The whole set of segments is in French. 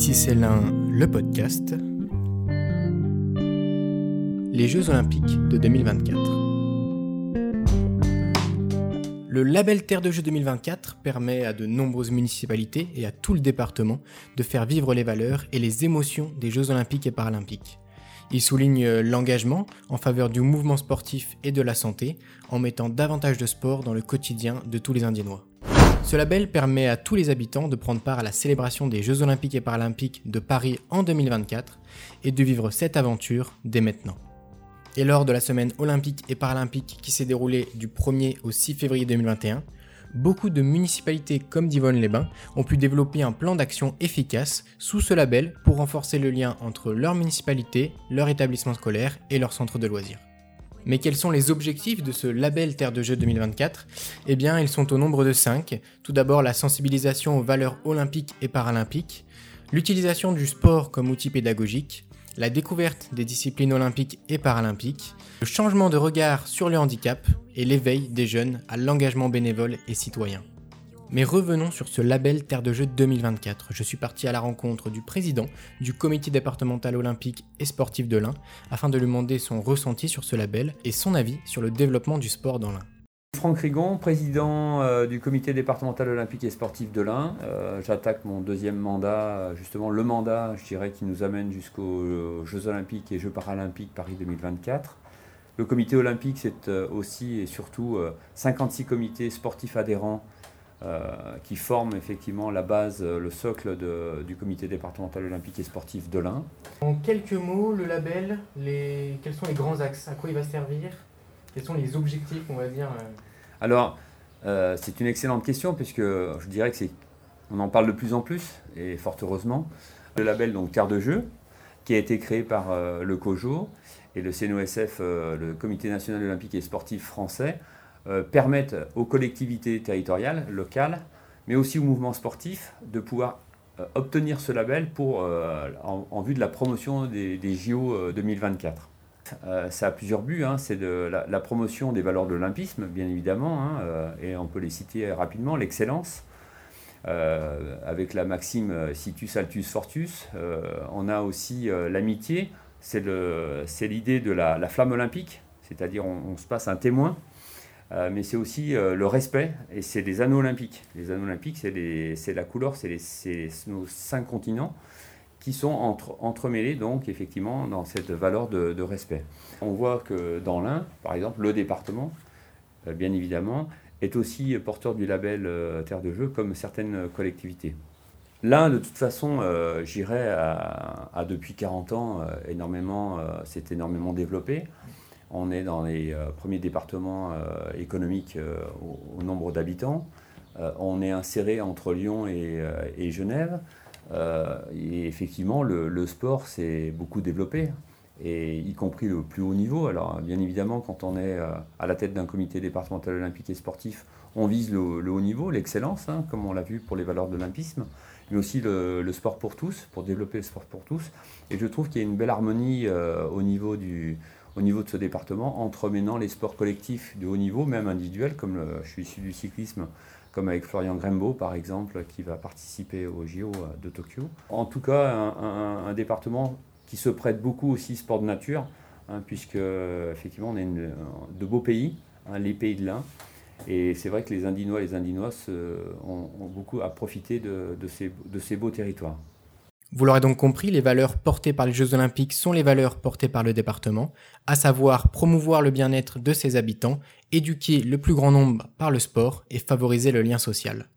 Ici c'est l'un, le podcast. Les Jeux Olympiques de 2024. Le label Terre de Jeux 2024 permet à de nombreuses municipalités et à tout le département de faire vivre les valeurs et les émotions des Jeux Olympiques et Paralympiques. Il souligne l'engagement en faveur du mouvement sportif et de la santé en mettant davantage de sport dans le quotidien de tous les Indiennois. Ce label permet à tous les habitants de prendre part à la célébration des Jeux Olympiques et Paralympiques de Paris en 2024 et de vivre cette aventure dès maintenant. Et lors de la semaine olympique et paralympique qui s'est déroulée du 1er au 6 février 2021, beaucoup de municipalités comme Divonne-les-Bains ont pu développer un plan d'action efficace sous ce label pour renforcer le lien entre leur municipalité, leur établissement scolaire et leur centre de loisirs. Mais quels sont les objectifs de ce label Terre de Jeux 2024 Eh bien, ils sont au nombre de 5. Tout d'abord, la sensibilisation aux valeurs olympiques et paralympiques, l'utilisation du sport comme outil pédagogique, la découverte des disciplines olympiques et paralympiques, le changement de regard sur le handicap et l'éveil des jeunes à l'engagement bénévole et citoyen. Mais revenons sur ce label Terre de Jeux 2024. Je suis parti à la rencontre du président du comité départemental olympique et sportif de l'Ain afin de lui demander son ressenti sur ce label et son avis sur le développement du sport dans l'Ain. Franck Rigon, président euh, du comité départemental olympique et sportif de l'Ain. Euh, j'attaque mon deuxième mandat, euh, justement le mandat, je dirais, qui nous amène jusqu'aux Jeux olympiques et Jeux paralympiques Paris 2024. Le comité olympique, c'est aussi et surtout 56 comités sportifs adhérents qui forment effectivement la base, euh, le socle du comité départemental olympique et sportif de l'Ain. En quelques mots, le label, les... quels sont les grands axes? À quoi il va servir? Quels sont les objectifs, on va dire euh? Alors, c'est une excellente question puisque je dirais que c'est, on en parle de plus en plus et fort heureusement. Le label donc Terre de Jeu, qui a été créé par le COJO et le CNOSF, le Comité national olympique et sportif français, euh, permettent aux collectivités territoriales, locales, mais aussi aux mouvements sportifs de pouvoir euh, obtenir ce label pour, euh, en, vue de la promotion des, JO 2024. ça a plusieurs buts, hein. c'est de la, promotion des valeurs de l'olympisme, bien évidemment, hein, et on peut les citer rapidement, l'excellence, avec la maxime situs altus fortus. on a aussi l'amitié, c'est l'idée de la, flamme olympique, c'est-à-dire on, se passe un témoin mais c'est aussi euh, le respect, et c'est des anneaux olympiques. Les anneaux olympiques, c'est la couleur, c'est nos cinq continents qui sont entre, entremêlés, donc effectivement, dans cette valeur de, respect. On voit que dans l'Ain, par exemple, le département, euh, bien évidemment, est aussi porteur du label Terre de Jeu, comme certaines collectivités. L'Ain, de toute façon, j'irais, a, depuis 40 ans, énormément, s'est énormément développé. On est dans les euh, premiers départements euh, économiques euh, au, nombre d'habitants. on est inséré entre Lyon et, Genève. et effectivement, le, sport s'est beaucoup développé, et y compris le plus haut niveau. Alors, bien évidemment, quand on est à la tête d'un comité départemental olympique et sportif, on vise le, haut niveau, l'excellence, hein, comme on l'a vu pour les valeurs de l'olympisme, mais aussi le, sport pour tous, pour développer le sport pour tous. Et je trouve qu'il y a une belle harmonie au niveau du, au niveau de ce département, entremenant les sports collectifs de haut niveau, même individuels, comme je suis issu du cyclisme, comme avec Florian Grembo par exemple, qui va participer au JO de Tokyo. En tout cas, un, département qui se prête beaucoup aussi sport de nature, hein, puisque effectivement on est de beaux pays, hein, les pays de l'Ain. Et c'est vrai que les Indinois et les Indinoises ont, beaucoup à profiter de ces beaux territoires. Vous l'aurez donc compris, les valeurs portées par les Jeux olympiques sont les valeurs portées par le département, à savoir promouvoir le bien-être de ses habitants, éduquer le plus grand nombre par le sport et favoriser le lien social.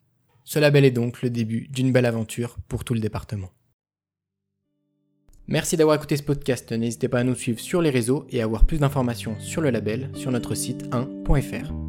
Ce label est donc le début d'une belle aventure pour tout le département. Merci d'avoir écouté ce podcast, n'hésitez pas à nous suivre sur les réseaux et à avoir plus d'informations sur le label sur notre site 1.fr.